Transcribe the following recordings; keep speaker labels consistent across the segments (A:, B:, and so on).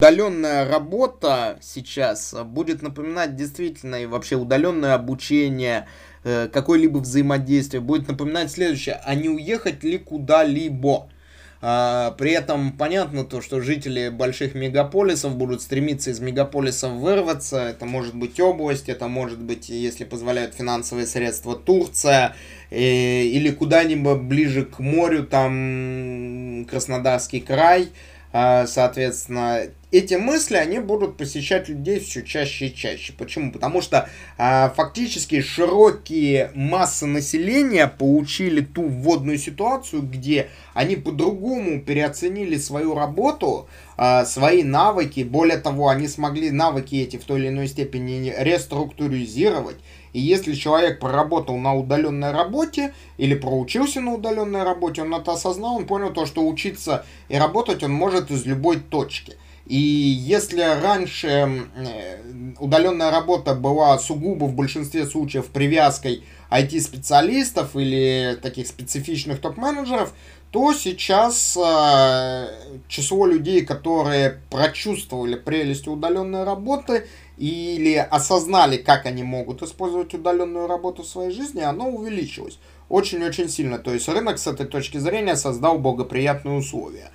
A: Удаленная работа сейчас будет напоминать действительно и вообще удаленное обучение, э, какое-либо взаимодействие, будет напоминать следующее, а не уехать ли куда-либо. А, при этом понятно то, что жители больших мегаполисов будут стремиться из мегаполисов вырваться. Это может быть область, это может быть, если позволяют финансовые средства, Турция э, или куда-нибудь ближе к морю, там Краснодарский край. А, соответственно, эти мысли, они будут посещать людей все чаще и чаще. Почему? Потому что а, фактически широкие массы населения получили ту вводную ситуацию, где они по-другому переоценили свою работу, а, свои навыки. Более того, они смогли навыки эти в той или иной степени реструктуризировать. И если человек проработал на удаленной работе или проучился на удаленной работе, он это осознал, он понял то, что учиться и работать он может из любой точки. И если раньше э, удаленная работа была сугубо в большинстве случаев привязкой IT-специалистов или таких специфичных топ-менеджеров, то сейчас э, число людей, которые прочувствовали прелесть удаленной работы или осознали, как они могут использовать удаленную работу в своей жизни, оно увеличилось очень-очень сильно. То есть рынок с этой точки зрения создал благоприятные условия.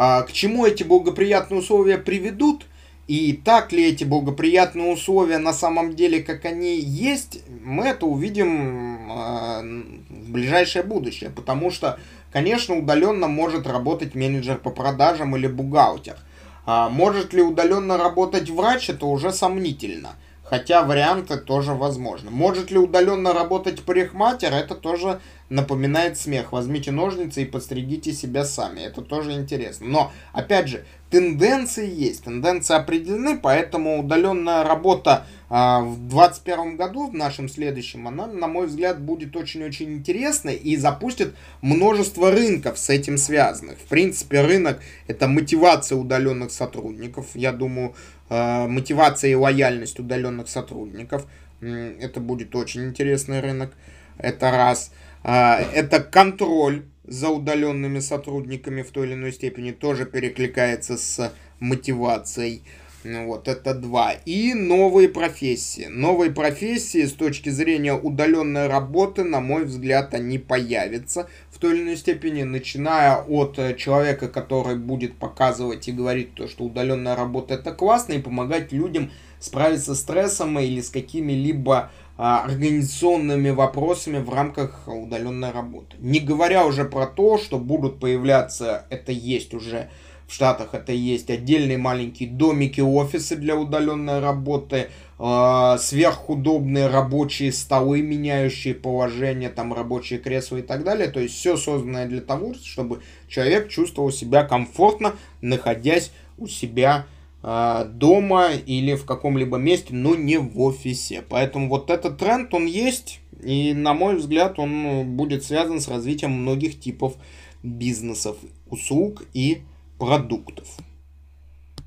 A: А, к чему эти благоприятные условия приведут? И так ли эти благоприятные условия на самом деле, как они есть, мы это увидим э, в ближайшее будущее. Потому что, конечно, удаленно может работать менеджер по продажам или бухгалтер. А может ли удаленно работать врач, это уже сомнительно. Хотя варианты тоже возможны. Может ли удаленно работать парикмахер, это тоже напоминает смех. Возьмите ножницы и подстригите себя сами. Это тоже интересно. Но, опять же, тенденции есть, тенденции определены, поэтому удаленная работа а, в 2021 году, в нашем следующем, она, на мой взгляд, будет очень-очень интересной и запустит множество рынков с этим связанных. В принципе, рынок это мотивация удаленных сотрудников. Я думаю, а, мотивация и лояльность удаленных сотрудников. Это будет очень интересный рынок. Это раз. А, это контроль за удаленными сотрудниками в той или иной степени тоже перекликается с мотивацией. Вот это два. И новые профессии. Новые профессии с точки зрения удаленной работы, на мой взгляд, они появятся в той или иной степени, начиная от человека, который будет показывать и говорить то, что удаленная работа это классно, и помогать людям справиться с стрессом или с какими-либо организационными вопросами в рамках удаленной работы. Не говоря уже про то, что будут появляться, это есть уже в Штатах, это есть отдельные маленькие домики, офисы для удаленной работы, э, сверхудобные рабочие столы, меняющие положение, там рабочие кресла и так далее. То есть все созданное для того, чтобы человек чувствовал себя комфортно, находясь у себя а, дома или в каком-либо месте, но не в офисе. Поэтому вот этот тренд, он есть, и на мой взгляд, он будет связан с развитием многих типов бизнесов, услуг и продуктов.